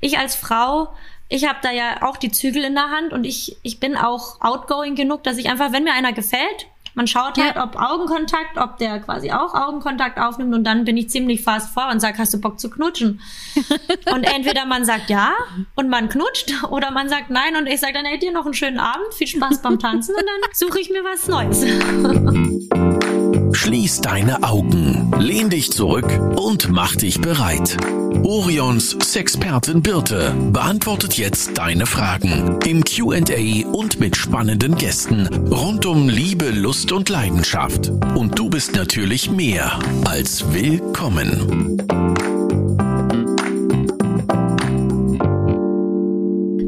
Ich als Frau, ich habe da ja auch die Zügel in der Hand und ich, ich bin auch outgoing genug, dass ich einfach, wenn mir einer gefällt, man schaut halt, ja. ob Augenkontakt, ob der quasi auch Augenkontakt aufnimmt und dann bin ich ziemlich fast vor und sag, hast du Bock zu knutschen? und entweder man sagt ja und man knutscht oder man sagt nein und ich sage dann, hey, dir noch einen schönen Abend, viel Spaß beim Tanzen und dann suche ich mir was Neues. Schließ deine Augen, lehn dich zurück und mach dich bereit. Orions Sexpertin Birte beantwortet jetzt deine Fragen im QA und mit spannenden Gästen rund um Liebe, Lust und Leidenschaft. Und du bist natürlich mehr als willkommen.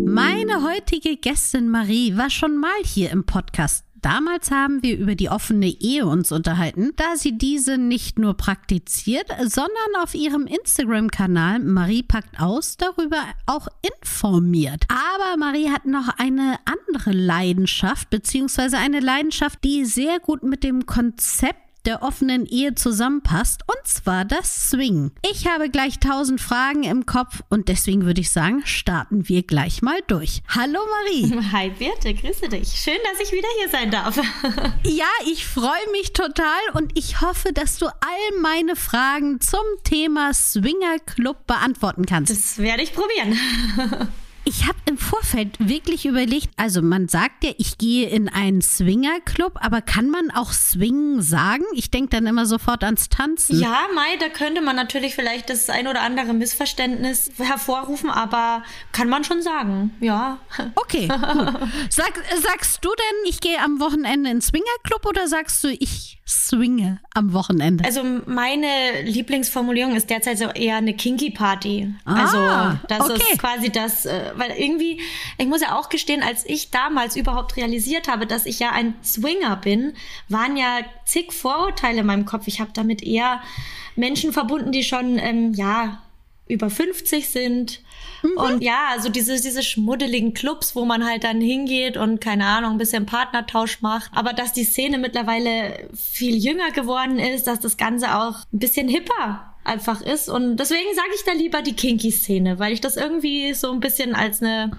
Meine heutige Gästin Marie war schon mal hier im Podcast Damals haben wir über die offene Ehe uns unterhalten, da sie diese nicht nur praktiziert, sondern auf ihrem Instagram-Kanal Marie packt aus darüber auch informiert. Aber Marie hat noch eine andere Leidenschaft, beziehungsweise eine Leidenschaft, die sehr gut mit dem Konzept der offenen Ehe zusammenpasst, und zwar das Swing. Ich habe gleich tausend Fragen im Kopf und deswegen würde ich sagen, starten wir gleich mal durch. Hallo Marie. Hi Birte, grüße dich. Schön, dass ich wieder hier sein darf. ja, ich freue mich total und ich hoffe, dass du all meine Fragen zum Thema Swinger Club beantworten kannst. Das werde ich probieren. Ich habe im Vorfeld wirklich überlegt, also man sagt ja, ich gehe in einen Swingerclub, aber kann man auch Swingen sagen? Ich denke dann immer sofort ans Tanzen. Ja, Mai, da könnte man natürlich vielleicht das ein oder andere Missverständnis hervorrufen, aber kann man schon sagen, ja. Okay, gut. Sag, sagst du denn, ich gehe am Wochenende in Swingerclub oder sagst du, ich swinge am Wochenende? Also meine Lieblingsformulierung ist derzeit so eher eine Kinky Party. Also ah, also das okay. ist quasi das, äh, weil irgendwie, ich muss ja auch gestehen, als ich damals überhaupt realisiert habe, dass ich ja ein Swinger bin, waren ja zig Vorurteile in meinem Kopf. Ich habe damit eher Menschen verbunden, die schon ähm, ja über 50 sind. Mhm. Und ja, also diese, diese schmuddeligen Clubs, wo man halt dann hingeht und keine Ahnung, ein bisschen Partnertausch macht. Aber dass die Szene mittlerweile viel jünger geworden ist, dass das Ganze auch ein bisschen hipper einfach ist. Und deswegen sage ich da lieber die Kinky-Szene, weil ich das irgendwie so ein bisschen als eine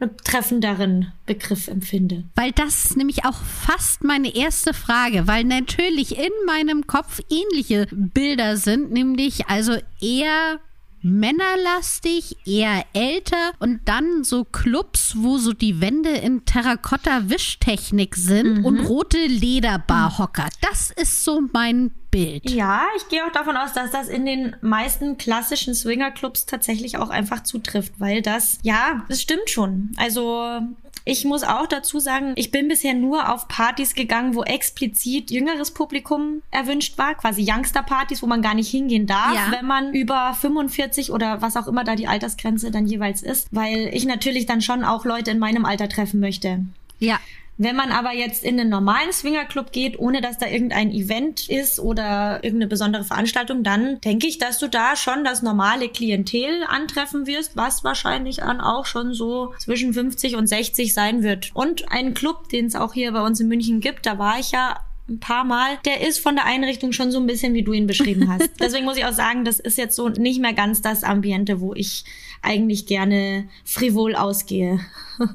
einen treffenderen Begriff empfinde. Weil das nämlich auch fast meine erste Frage, weil natürlich in meinem Kopf ähnliche Bilder sind, nämlich also eher männerlastig, eher älter und dann so Clubs, wo so die Wände in Terrakotta-Wischtechnik sind mhm. und rote Lederbarhocker. Das ist so mein Bild. Ja, ich gehe auch davon aus, dass das in den meisten klassischen Swingerclubs tatsächlich auch einfach zutrifft, weil das, ja, das stimmt schon. Also ich muss auch dazu sagen, ich bin bisher nur auf Partys gegangen, wo explizit jüngeres Publikum erwünscht war, quasi Youngster-Partys, wo man gar nicht hingehen darf, ja. wenn man über 45 oder was auch immer da die Altersgrenze dann jeweils ist, weil ich natürlich dann schon auch Leute in meinem Alter treffen möchte. Ja. Wenn man aber jetzt in einen normalen Swingerclub geht, ohne dass da irgendein Event ist oder irgendeine besondere Veranstaltung, dann denke ich, dass du da schon das normale Klientel antreffen wirst, was wahrscheinlich dann auch schon so zwischen 50 und 60 sein wird. Und ein Club, den es auch hier bei uns in München gibt, da war ich ja ein paar Mal, der ist von der Einrichtung schon so ein bisschen, wie du ihn beschrieben hast. Deswegen muss ich auch sagen, das ist jetzt so nicht mehr ganz das Ambiente, wo ich eigentlich gerne frivol ausgehe.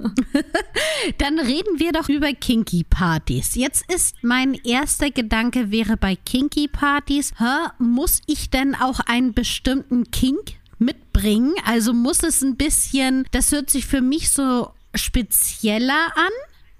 Dann reden wir doch über Kinky Partys. Jetzt ist mein erster Gedanke wäre bei Kinky Partys, hä, muss ich denn auch einen bestimmten Kink mitbringen? Also muss es ein bisschen, das hört sich für mich so spezieller an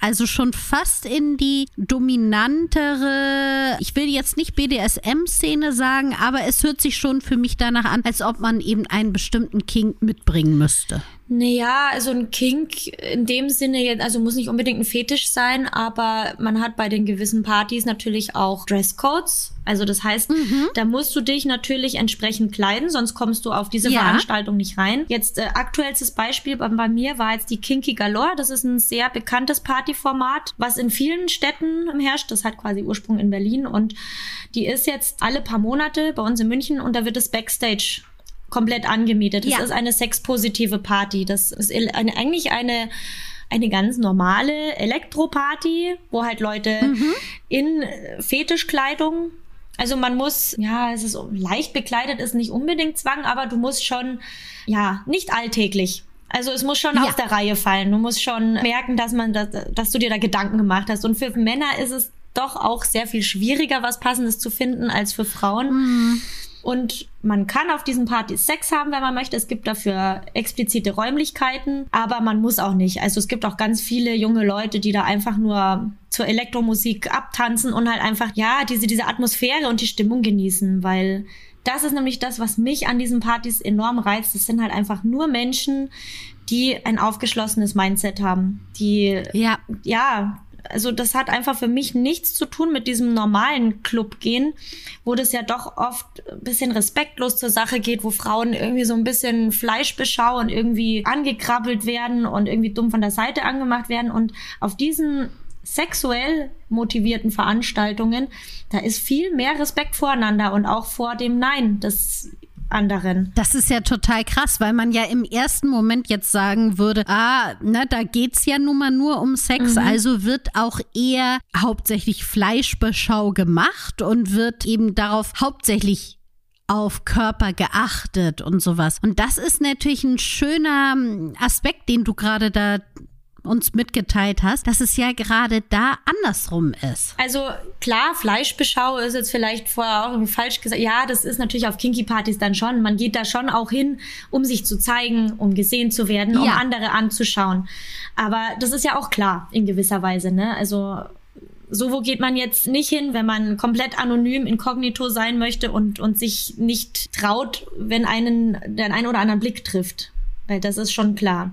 also schon fast in die dominantere, ich will jetzt nicht BDSM-Szene sagen, aber es hört sich schon für mich danach an, als ob man eben einen bestimmten King mitbringen müsste. Naja, also ein Kink in dem Sinne also muss nicht unbedingt ein Fetisch sein, aber man hat bei den gewissen Partys natürlich auch Dresscodes. Also das heißt, mhm. da musst du dich natürlich entsprechend kleiden, sonst kommst du auf diese ja. Veranstaltung nicht rein. Jetzt äh, aktuellstes Beispiel bei, bei, mir war jetzt die Kinky Galore. Das ist ein sehr bekanntes Partyformat, was in vielen Städten herrscht. Das hat quasi Ursprung in Berlin und die ist jetzt alle paar Monate bei uns in München und da wird es Backstage komplett angemietet. Das ja. ist eine sexpositive Party. Das ist eine, eigentlich eine eine ganz normale Elektroparty, wo halt Leute mhm. in Fetischkleidung Also man muss, ja, es ist leicht bekleidet, ist nicht unbedingt Zwang, aber du musst schon, ja, nicht alltäglich. Also es muss schon ja. aus der Reihe fallen. Du musst schon merken, dass man, dass, dass du dir da Gedanken gemacht hast. Und für Männer ist es doch auch sehr viel schwieriger, was Passendes zu finden als für Frauen. Mhm. Und man kann auf diesen Partys Sex haben, wenn man möchte. Es gibt dafür explizite Räumlichkeiten, aber man muss auch nicht. Also es gibt auch ganz viele junge Leute, die da einfach nur zur Elektromusik abtanzen und halt einfach, ja, diese, diese Atmosphäre und die Stimmung genießen, weil das ist nämlich das, was mich an diesen Partys enorm reizt. Es sind halt einfach nur Menschen, die ein aufgeschlossenes Mindset haben, die, ja, ja, also das hat einfach für mich nichts zu tun mit diesem normalen Club gehen, wo das ja doch oft ein bisschen respektlos zur Sache geht, wo Frauen irgendwie so ein bisschen Fleischbeschau und irgendwie angekrabbelt werden und irgendwie dumm von der Seite angemacht werden. Und auf diesen sexuell motivierten Veranstaltungen, da ist viel mehr Respekt voreinander und auch vor dem Nein. Das anderen. Das ist ja total krass, weil man ja im ersten Moment jetzt sagen würde, ah, na, da geht's ja nun mal nur um Sex, mhm. also wird auch eher hauptsächlich Fleischbeschau gemacht und wird eben darauf hauptsächlich auf Körper geachtet und sowas. Und das ist natürlich ein schöner hm, Aspekt, den du gerade da uns mitgeteilt hast, dass es ja gerade da andersrum ist. Also klar, Fleischbeschau ist jetzt vielleicht vorher auch irgendwie falsch gesagt. Ja, das ist natürlich auf Kinky-Partys dann schon. Man geht da schon auch hin, um sich zu zeigen, um gesehen zu werden, um ja. andere anzuschauen. Aber das ist ja auch klar in gewisser Weise. Ne? Also so wo geht man jetzt nicht hin, wenn man komplett anonym, inkognito sein möchte und, und sich nicht traut, wenn einen den einen oder anderen Blick trifft. Weil das ist schon klar.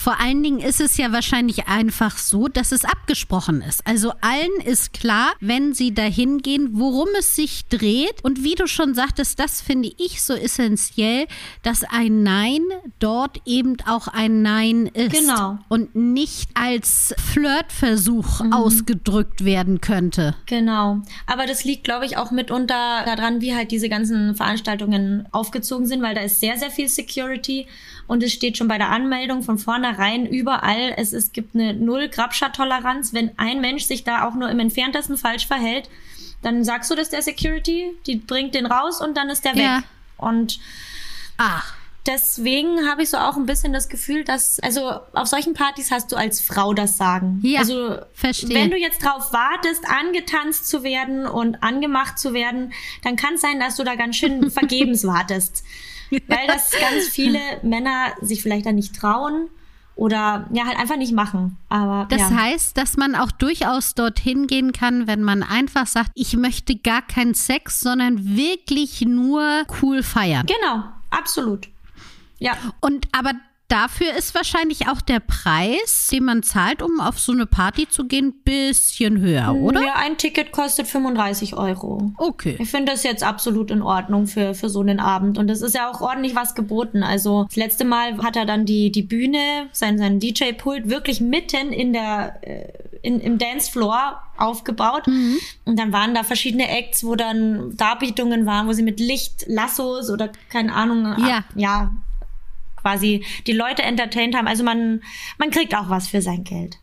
Vor allen Dingen ist es ja wahrscheinlich einfach so, dass es abgesprochen ist. Also allen ist klar, wenn sie dahin gehen, worum es sich dreht. Und wie du schon sagtest, das finde ich so essentiell, dass ein Nein dort eben auch ein Nein ist. Genau. Und nicht als Flirtversuch mhm. ausgedrückt werden könnte. Genau. Aber das liegt, glaube ich, auch mitunter daran, wie halt diese ganzen Veranstaltungen aufgezogen sind, weil da ist sehr, sehr viel Security und es steht schon bei der Anmeldung von vornherein überall, es, es gibt eine null Grabscher-Toleranz. Wenn ein Mensch sich da auch nur im entferntesten falsch verhält, dann sagst du das der Security, die bringt den raus und dann ist der ja. weg. Und ach deswegen habe ich so auch ein bisschen das Gefühl, dass, also auf solchen Partys hast du als Frau das Sagen. Ja, also, verstehe. wenn du jetzt drauf wartest, angetanzt zu werden und angemacht zu werden, dann kann es sein, dass du da ganz schön vergebens wartest weil das ganz viele Männer sich vielleicht dann nicht trauen oder ja halt einfach nicht machen. Aber das ja. heißt, dass man auch durchaus dorthin gehen kann, wenn man einfach sagt, ich möchte gar keinen Sex, sondern wirklich nur cool feiern. Genau, absolut. Ja. Und aber dafür ist wahrscheinlich auch der Preis, den man zahlt, um auf so eine Party zu gehen, bisschen höher, oder? Ja, ein Ticket kostet 35 Euro. Okay. Ich finde das jetzt absolut in Ordnung für, für so einen Abend. Und es ist ja auch ordentlich was geboten. Also das letzte Mal hat er dann die, die Bühne, sein, sein DJ-Pult wirklich mitten in der, äh, in, im Dancefloor aufgebaut. Mhm. Und dann waren da verschiedene Acts, wo dann Darbietungen waren, wo sie mit Licht, Lassos oder keine Ahnung, ja, ja quasi die Leute entertained haben. Also man, man kriegt auch was für sein Geld.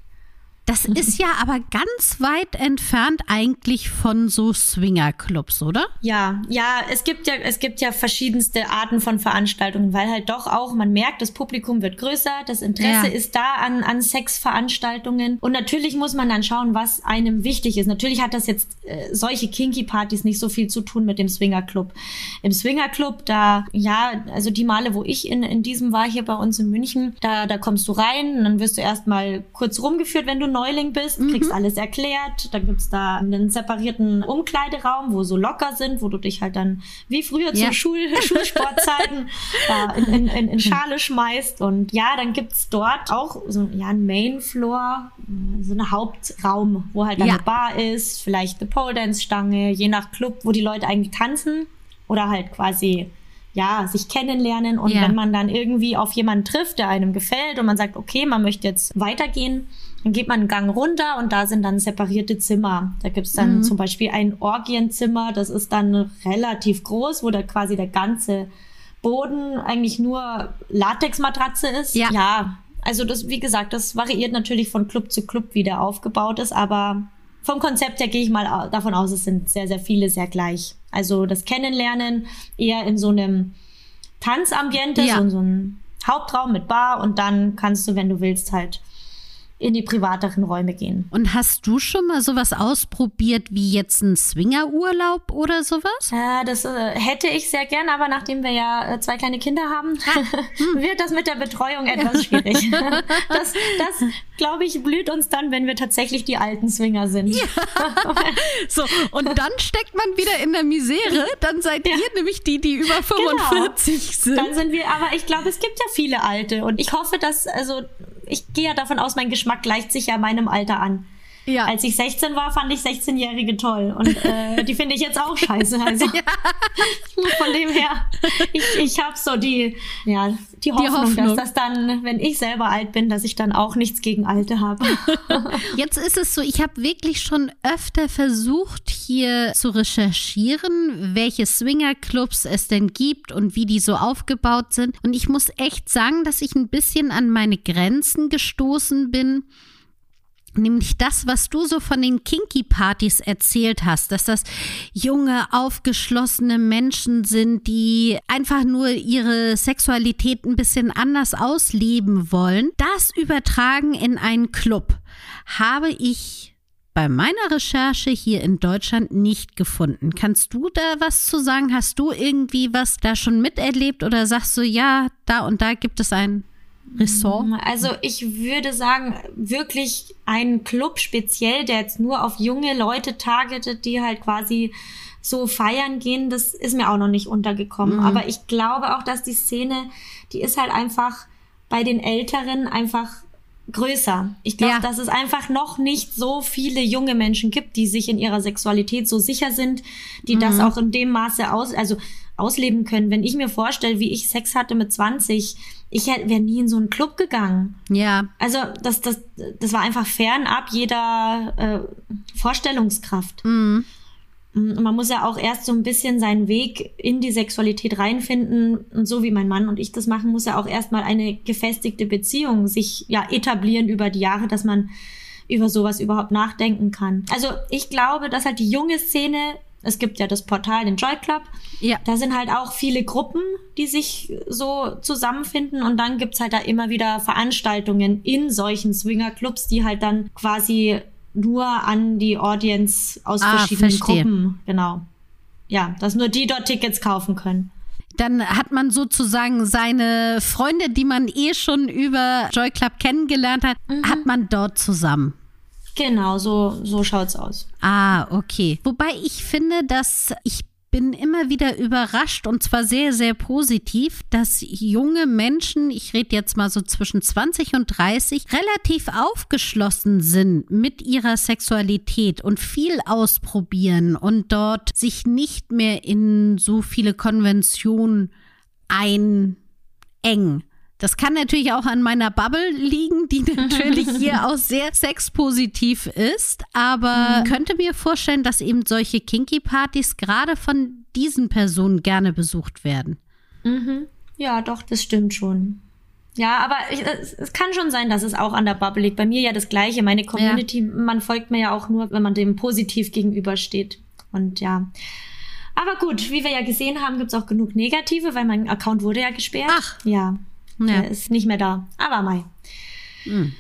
Das ist ja aber ganz weit entfernt eigentlich von so Swingerclubs, oder? Ja, ja, es gibt ja, es gibt ja verschiedenste Arten von Veranstaltungen, weil halt doch auch, man merkt, das Publikum wird größer, das Interesse ja. ist da an, an Sexveranstaltungen. Und natürlich muss man dann schauen, was einem wichtig ist. Natürlich hat das jetzt äh, solche Kinky-Partys nicht so viel zu tun mit dem Swingerclub. Im Swingerclub, da, ja, also die Male, wo ich in, in diesem war, hier bei uns in München, da, da kommst du rein und dann wirst du erstmal kurz rumgeführt, wenn du Neuling bist, mhm. kriegst alles erklärt. Dann gibt's da einen separierten Umkleideraum, wo so locker sind, wo du dich halt dann wie früher ja. zu Schul Schulsportzeiten äh, in, in, in, Schale schmeißt. Und ja, dann gibt's dort auch so ja, ein Mainfloor, so eine Hauptraum, wo halt dann ja. eine Bar ist, vielleicht eine Pole Dance Stange, je nach Club, wo die Leute eigentlich tanzen oder halt quasi ja, sich kennenlernen und ja. wenn man dann irgendwie auf jemanden trifft, der einem gefällt und man sagt, okay, man möchte jetzt weitergehen, dann geht man einen Gang runter und da sind dann separierte Zimmer. Da gibt's dann mhm. zum Beispiel ein Orgienzimmer, das ist dann relativ groß, wo da quasi der ganze Boden eigentlich nur Latexmatratze ist. Ja. ja. Also das, wie gesagt, das variiert natürlich von Club zu Club, wie der aufgebaut ist, aber vom Konzept her gehe ich mal davon aus, es sind sehr, sehr viele sehr gleich. Also das Kennenlernen eher in so einem Tanzambiente, ja. so, so ein Hauptraum mit Bar und dann kannst du, wenn du willst, halt in die privateren Räume gehen. Und hast du schon mal sowas ausprobiert wie jetzt ein Swingerurlaub oder sowas? Ja, das äh, hätte ich sehr gern, aber nachdem wir ja äh, zwei kleine Kinder haben, hm. wird das mit der Betreuung etwas schwierig. das, das glaube ich, blüht uns dann, wenn wir tatsächlich die alten Swinger sind. Ja. so, und dann steckt man wieder in der Misere. Dann seid ja. ihr nämlich die, die über 45 genau. sind. Dann sind wir, aber ich glaube, es gibt ja viele alte. Und ich hoffe, dass, also ich gehe ja davon aus, mein Geschmack gleicht sich ja meinem Alter an. Ja. Als ich 16 war, fand ich 16-Jährige toll. Und äh, die finde ich jetzt auch scheiße. Also ja. von dem her, ich, ich habe so die, ja, die Hoffnung, die Hoffnung, dass das dann, wenn ich selber alt bin, dass ich dann auch nichts gegen Alte habe. Jetzt ist es so, ich habe wirklich schon öfter versucht, hier zu recherchieren, welche Swingerclubs es denn gibt und wie die so aufgebaut sind. Und ich muss echt sagen, dass ich ein bisschen an meine Grenzen gestoßen bin Nämlich das, was du so von den Kinky-Partys erzählt hast, dass das junge, aufgeschlossene Menschen sind, die einfach nur ihre Sexualität ein bisschen anders ausleben wollen. Das übertragen in einen Club habe ich bei meiner Recherche hier in Deutschland nicht gefunden. Kannst du da was zu sagen? Hast du irgendwie was da schon miterlebt oder sagst du, ja, da und da gibt es einen Ressort? Also ich würde sagen, wirklich ein Club speziell, der jetzt nur auf junge Leute targetet, die halt quasi so feiern gehen, das ist mir auch noch nicht untergekommen. Mhm. Aber ich glaube auch, dass die Szene, die ist halt einfach bei den Älteren einfach größer. Ich glaube, ja. dass es einfach noch nicht so viele junge Menschen gibt, die sich in ihrer Sexualität so sicher sind, die mhm. das auch in dem Maße aus, also ausleben können. Wenn ich mir vorstelle, wie ich Sex hatte mit 20, ich wäre nie in so einen Club gegangen. Ja. Also das, das, das war einfach fernab jeder äh, Vorstellungskraft. Mhm. Und man muss ja auch erst so ein bisschen seinen Weg in die Sexualität reinfinden. Und so wie mein Mann und ich das machen, muss ja auch erstmal eine gefestigte Beziehung sich ja etablieren über die Jahre, dass man über sowas überhaupt nachdenken kann. Also ich glaube, dass halt die junge Szene es gibt ja das Portal, den Joy Club. Ja. Da sind halt auch viele Gruppen, die sich so zusammenfinden. Und dann gibt's halt da immer wieder Veranstaltungen in solchen Swinger-Clubs, die halt dann quasi nur an die Audience aus ah, verschiedenen verstehe. Gruppen, genau. Ja, dass nur die dort Tickets kaufen können dann hat man sozusagen seine Freunde, die man eh schon über Joy Club kennengelernt hat, mhm. hat man dort zusammen. Genau, so, so schaut's aus. Ah, okay. Wobei ich finde, dass ich bin immer wieder überrascht und zwar sehr, sehr positiv, dass junge Menschen, ich rede jetzt mal so zwischen 20 und 30, relativ aufgeschlossen sind mit ihrer Sexualität und viel ausprobieren und dort sich nicht mehr in so viele Konventionen einengen. Das kann natürlich auch an meiner Bubble liegen, die natürlich hier auch sehr sexpositiv ist. Aber mhm. könnte mir vorstellen, dass eben solche Kinky-Partys gerade von diesen Personen gerne besucht werden. Mhm. Ja, doch, das stimmt schon. Ja, aber ich, es, es, kann schon sein, dass es auch an der Bubble liegt. Bei mir ja das Gleiche. Meine Community, ja. man folgt mir ja auch nur, wenn man dem positiv gegenübersteht. Und ja. Aber gut, wie wir ja gesehen haben, gibt es auch genug Negative, weil mein Account wurde ja gesperrt. Ach. Ja. Ja. Der ist nicht mehr da. Aber Mai. Hm.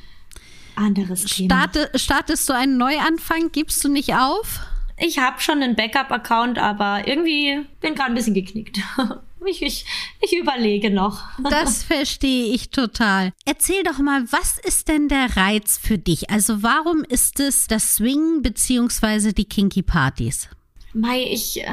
Anderes Thema. Starte, startest du einen Neuanfang? Gibst du nicht auf? Ich habe schon einen Backup-Account, aber irgendwie bin gerade ein bisschen geknickt. Ich, ich, ich überlege noch. Das verstehe ich total. Erzähl doch mal, was ist denn der Reiz für dich? Also warum ist es das Swing beziehungsweise die Kinky Partys? Mai, ich äh,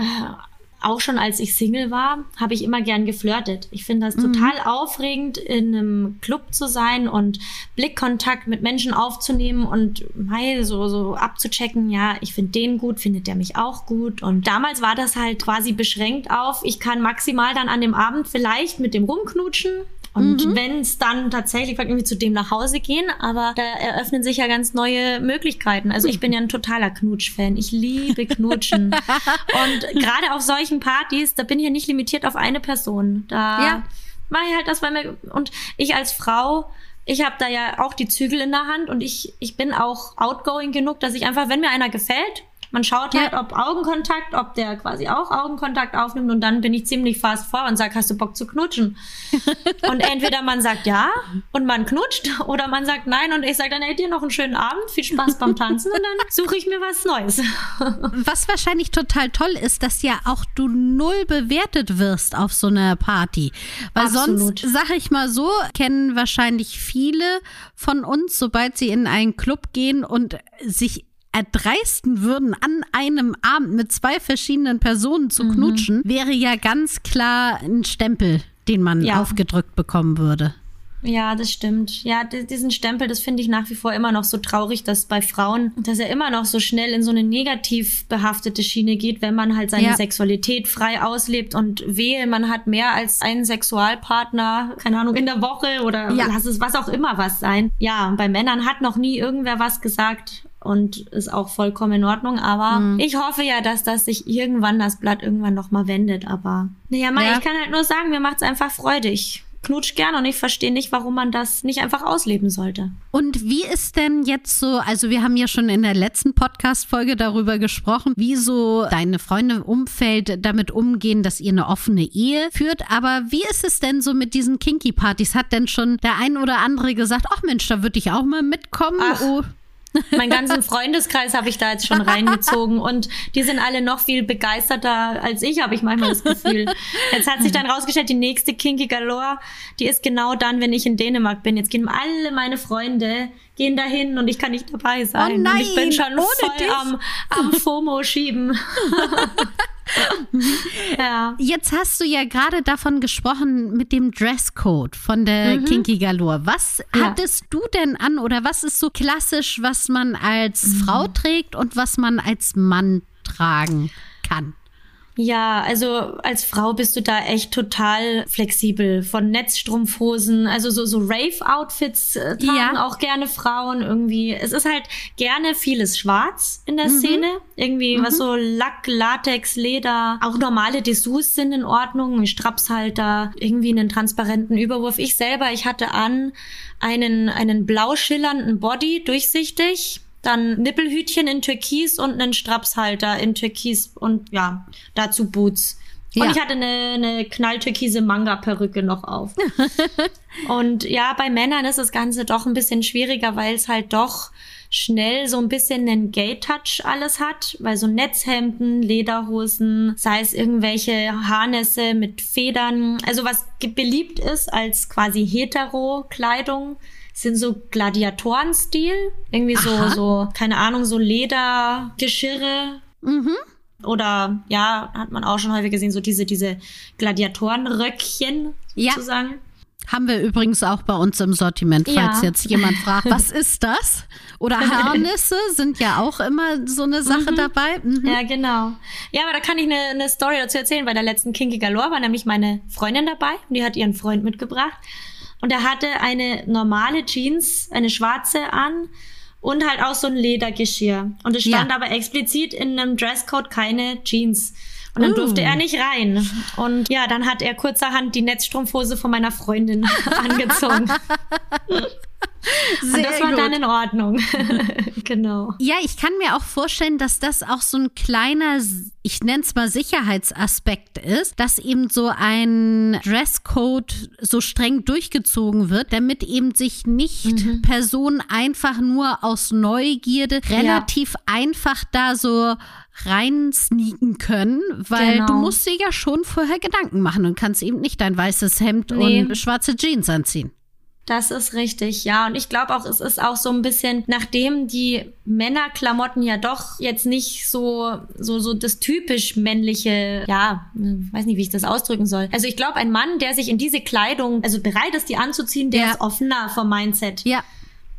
auch schon als ich Single war, habe ich immer gern geflirtet. Ich finde das mhm. total aufregend, in einem Club zu sein und Blickkontakt mit Menschen aufzunehmen und mal so, so abzuchecken, ja, ich finde den gut, findet der mich auch gut. Und damals war das halt quasi beschränkt auf, ich kann maximal dann an dem Abend vielleicht mit dem rumknutschen, und mhm. wenn es dann tatsächlich irgendwie zu dem nach Hause gehen, aber da eröffnen sich ja ganz neue Möglichkeiten. Also ich bin ja ein totaler Knutsch-Fan. Ich liebe Knutschen. und gerade auf solchen Partys, da bin ich ja nicht limitiert auf eine Person. Da ja. mache ich halt das, weil mir, und ich als Frau ich habe da ja auch die Zügel in der Hand und ich, ich bin auch outgoing genug, dass ich einfach, wenn mir einer gefällt, man schaut halt, ob Augenkontakt, ob der quasi auch Augenkontakt aufnimmt und dann bin ich ziemlich fast vor und sage, hast du Bock zu knutschen? und entweder man sagt ja und man knutscht oder man sagt nein und ich sage dann, ey, dir noch einen schönen Abend, viel Spaß beim Tanzen und dann suche ich mir was Neues. was wahrscheinlich total toll ist, dass ja auch du null bewertet wirst auf so einer Party. Weil Absolut. sonst, sag ich mal so, kennen wahrscheinlich viele von uns, sobald sie in einen Club gehen und sich erdreisten würden, an einem Abend mit zwei verschiedenen Personen zu mhm. knutschen, wäre ja ganz klar ein Stempel, den man ja. aufgedrückt bekommen würde. Ja, das stimmt. Ja, diesen Stempel, das finde ich nach wie vor immer noch so traurig, dass bei Frauen, dass er immer noch so schnell in so eine negativ behaftete Schiene geht, wenn man halt seine ja. Sexualität frei auslebt und wehe, man hat mehr als einen Sexualpartner, keine Ahnung, in der Woche oder ja. lass es was auch immer was sein. Ja, bei Männern hat noch nie irgendwer was gesagt und ist auch vollkommen in Ordnung. Aber mhm. ich hoffe ja, dass das sich irgendwann das Blatt irgendwann nochmal wendet. Aber naja, Mai, ja. ich kann halt nur sagen, mir macht's einfach freudig knutsch gern und ich verstehe nicht, warum man das nicht einfach ausleben sollte. Und wie ist denn jetzt so, also wir haben ja schon in der letzten Podcast-Folge darüber gesprochen, wie so deine Freunde im Umfeld damit umgehen, dass ihr eine offene Ehe führt. Aber wie ist es denn so mit diesen Kinky-Partys? Hat denn schon der ein oder andere gesagt, ach Mensch, da würde ich auch mal mitkommen? Ach. Oh. Mein ganzen Freundeskreis habe ich da jetzt schon reingezogen und die sind alle noch viel begeisterter als ich, habe ich manchmal das Gefühl. Jetzt hat sich dann rausgestellt, die nächste Kinky Galore, die ist genau dann, wenn ich in Dänemark bin. Jetzt gehen alle meine Freunde gehen dahin und ich kann nicht dabei sein. Oh nein, und ich bin schon voll dich. am, am FOMO schieben. ja. Jetzt hast du ja gerade davon gesprochen mit dem Dresscode von der mhm. Kinky Galore. Was ja. hattest du denn an oder was ist so klassisch, was man als mhm. Frau trägt und was man als Mann tragen kann? Ja, also als Frau bist du da echt total flexibel. Von Netzstrumpfhosen, also so, so Rave-Outfits äh, tragen ja. auch gerne Frauen irgendwie. Es ist halt gerne vieles schwarz in der mhm. Szene. Irgendwie mhm. was so Lack, Latex, Leder. Auch normale Dessous sind in Ordnung. Strapshalter, irgendwie einen transparenten Überwurf. Ich selber, ich hatte an einen, einen blau schillernden Body, durchsichtig dann Nippelhütchen in Türkis und einen Strapshalter in Türkis und ja, dazu Boots. Und ja. ich hatte eine, eine knalltürkise Manga-Perücke noch auf. und ja, bei Männern ist das Ganze doch ein bisschen schwieriger, weil es halt doch schnell so ein bisschen einen Gay-Touch alles hat, weil so Netzhemden, Lederhosen, sei es irgendwelche Harnässe mit Federn, also was beliebt ist als quasi Hetero-Kleidung, sind so Gladiatorenstil. Irgendwie so, Aha. so, keine Ahnung, so Ledergeschirre. Mhm. Oder ja, hat man auch schon häufig gesehen, so diese, diese Gladiatorenröckchen sozusagen. Ja. Haben wir übrigens auch bei uns im Sortiment, falls ja. jetzt jemand fragt, was ist das? Oder Harnisse sind ja auch immer so eine Sache mhm. dabei. Mhm. Ja, genau. Ja, aber da kann ich eine, eine Story dazu erzählen. Bei der letzten Kinky Galore war nämlich meine Freundin dabei und die hat ihren Freund mitgebracht. Und er hatte eine normale Jeans, eine schwarze an und halt auch so ein Ledergeschirr. Und es stand ja. aber explizit in einem Dresscode keine Jeans. Und dann uh. durfte er nicht rein. Und ja, dann hat er kurzerhand die Netzstrumpfhose von meiner Freundin angezogen. Sehr und das war gut. dann in Ordnung. genau. Ja, ich kann mir auch vorstellen, dass das auch so ein kleiner, ich nenne es mal Sicherheitsaspekt ist, dass eben so ein Dresscode so streng durchgezogen wird, damit eben sich nicht mhm. Personen einfach nur aus Neugierde relativ ja. einfach da so rein sneaken können, weil genau. du musst dir ja schon vorher Gedanken machen und kannst eben nicht dein weißes Hemd nee. und schwarze Jeans anziehen. Das ist richtig, ja. Und ich glaube auch, es ist auch so ein bisschen, nachdem die Männerklamotten ja doch jetzt nicht so, so, so das typisch männliche, ja, weiß nicht, wie ich das ausdrücken soll. Also ich glaube, ein Mann, der sich in diese Kleidung, also bereit ist, die anzuziehen, der ja. ist offener vom Mindset. Ja.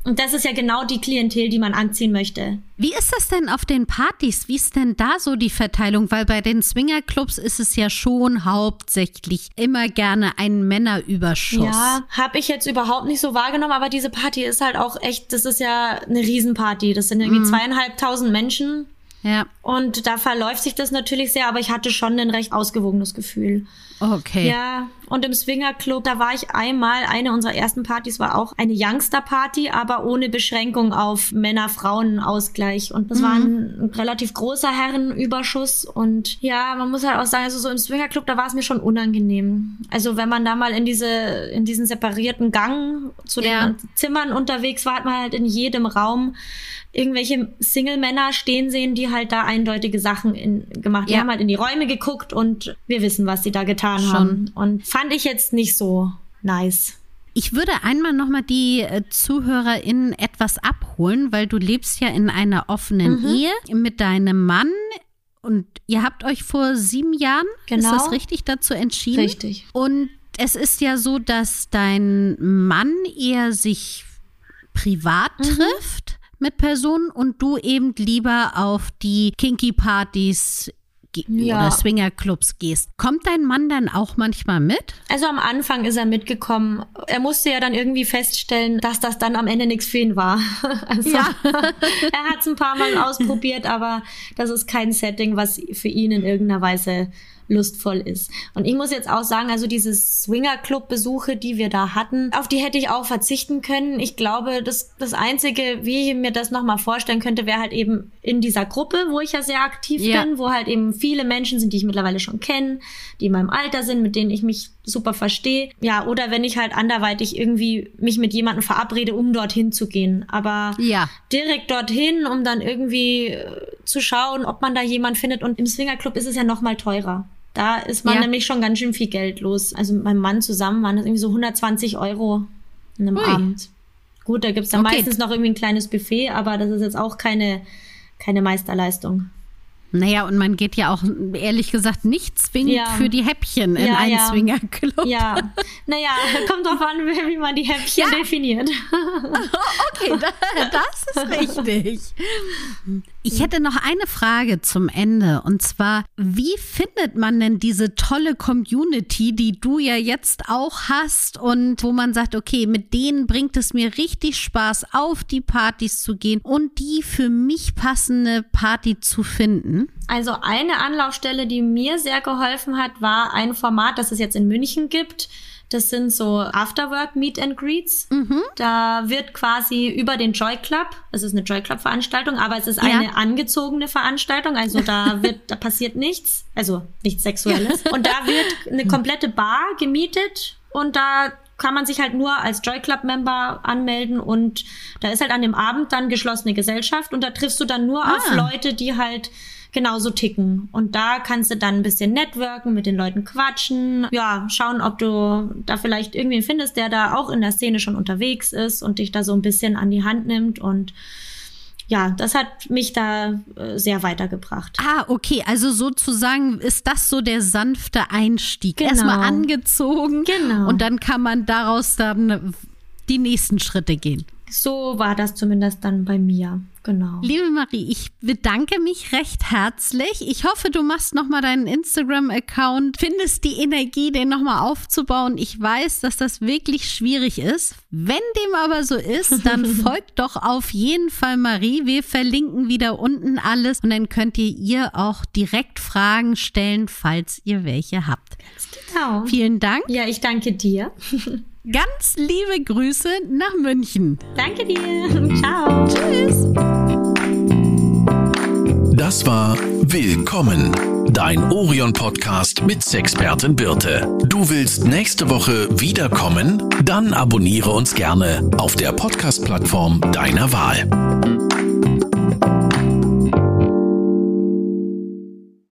Und das ist ja genau die Klientel, die man anziehen möchte. Wie ist das denn auf den Partys? Wie ist denn da so die Verteilung? Weil bei den Swingerclubs ist es ja schon hauptsächlich immer gerne ein Männerüberschuss. Ja, habe ich jetzt überhaupt nicht so wahrgenommen, aber diese Party ist halt auch echt, das ist ja eine Riesenparty. Das sind irgendwie mhm. zweieinhalbtausend Menschen. Ja. Und da verläuft sich das natürlich sehr, aber ich hatte schon ein recht ausgewogenes Gefühl. Okay. Ja, und im Swingerclub, da war ich einmal, eine unserer ersten Partys war auch eine Youngster-Party, aber ohne Beschränkung auf Männer-Frauen-Ausgleich. Und das mhm. war ein, relativ großer Herrenüberschuss. Und ja, man muss halt auch sagen, also so im Swingerclub, da war es mir schon unangenehm. Also wenn man da mal in diese, in diesen separierten Gang zu ja. den Zimmern unterwegs war, hat man halt in jedem Raum irgendwelche Single-Männer stehen sehen, die halt da eindeutige Sachen in, gemacht. Die ja. haben halt in die Räume geguckt und wir wissen, was sie da getan Schon. haben. Und fand ich jetzt nicht so nice. Ich würde einmal nochmal die äh, ZuhörerInnen etwas abholen, weil du lebst ja in einer offenen mhm. Ehe mit deinem Mann und ihr habt euch vor sieben Jahren, genau. ist das richtig, dazu entschieden? Richtig. Und es ist ja so, dass dein Mann eher sich privat mhm. trifft mit Personen und du eben lieber auf die Kinky-Partys ja. oder Swingerclubs gehst. Kommt dein Mann dann auch manchmal mit? Also am Anfang ist er mitgekommen. Er musste ja dann irgendwie feststellen, dass das dann am Ende nichts für ihn war. Also ja. er hat es ein paar Mal ausprobiert, aber das ist kein Setting, was für ihn in irgendeiner Weise lustvoll ist. Und ich muss jetzt auch sagen, also diese Swinger-Club-Besuche, die wir da hatten, auf die hätte ich auch verzichten können. Ich glaube, das, das Einzige, wie ich mir das nochmal vorstellen könnte, wäre halt eben in dieser Gruppe, wo ich ja sehr aktiv ja. bin, wo halt eben viele Menschen sind, die ich mittlerweile schon kenne, die in meinem Alter sind, mit denen ich mich super verstehe. Ja, oder wenn ich halt anderweitig irgendwie mich mit jemandem verabrede, um dorthin zu gehen. Aber ja. direkt dorthin, um dann irgendwie zu schauen, ob man da jemand findet. Und im Swingerclub ist es ja noch mal teurer. Da ist man ja. nämlich schon ganz schön viel Geld los. Also mit meinem Mann zusammen waren das irgendwie so 120 Euro in einem Ui. Abend. Gut, da gibt's dann okay. meistens noch irgendwie ein kleines Buffet, aber das ist jetzt auch keine, keine Meisterleistung. Naja, und man geht ja auch ehrlich gesagt nicht zwingend ja. für die Häppchen in ja, einen ja. Swingerclub. Ja, naja, kommt drauf an, wie man die Häppchen ja. definiert. okay, das ist richtig. Ich hätte noch eine Frage zum Ende und zwar, wie findet man denn diese tolle Community, die du ja jetzt auch hast und wo man sagt, okay, mit denen bringt es mir richtig Spaß, auf die Partys zu gehen und die für mich passende Party zu finden? Also eine Anlaufstelle, die mir sehr geholfen hat, war ein Format, das es jetzt in München gibt. Das sind so Afterwork Meet and Greets. Mhm. Da wird quasi über den Joy Club, es ist eine Joy Club Veranstaltung, aber es ist ja. eine angezogene Veranstaltung, also da wird, da passiert nichts, also nichts Sexuelles. Und da wird eine komplette Bar gemietet und da kann man sich halt nur als Joy Club Member anmelden und da ist halt an dem Abend dann geschlossene Gesellschaft und da triffst du dann nur ah. auf Leute, die halt genauso ticken. Und da kannst du dann ein bisschen networken, mit den Leuten quatschen, ja, schauen, ob du da vielleicht irgendwen findest, der da auch in der Szene schon unterwegs ist und dich da so ein bisschen an die Hand nimmt und ja, das hat mich da äh, sehr weitergebracht. Ah, okay. Also sozusagen ist das so der sanfte Einstieg. Genau. Erstmal angezogen. Genau. Und dann kann man daraus dann die nächsten Schritte gehen. So war das zumindest dann bei mir. Genau. Liebe Marie, ich bedanke mich recht herzlich. Ich hoffe, du machst nochmal deinen Instagram-Account, findest die Energie, den nochmal aufzubauen. Ich weiß, dass das wirklich schwierig ist. Wenn dem aber so ist, dann folgt doch auf jeden Fall Marie. Wir verlinken wieder unten alles und dann könnt ihr ihr auch direkt Fragen stellen, falls ihr welche habt. Ganz genau. Vielen Dank. Ja, ich danke dir. Ganz liebe Grüße nach München. Danke dir. Ciao. Tschüss. Das war Willkommen, dein Orion-Podcast mit Sexpertin Birte. Du willst nächste Woche wiederkommen? Dann abonniere uns gerne auf der Podcast-Plattform deiner Wahl.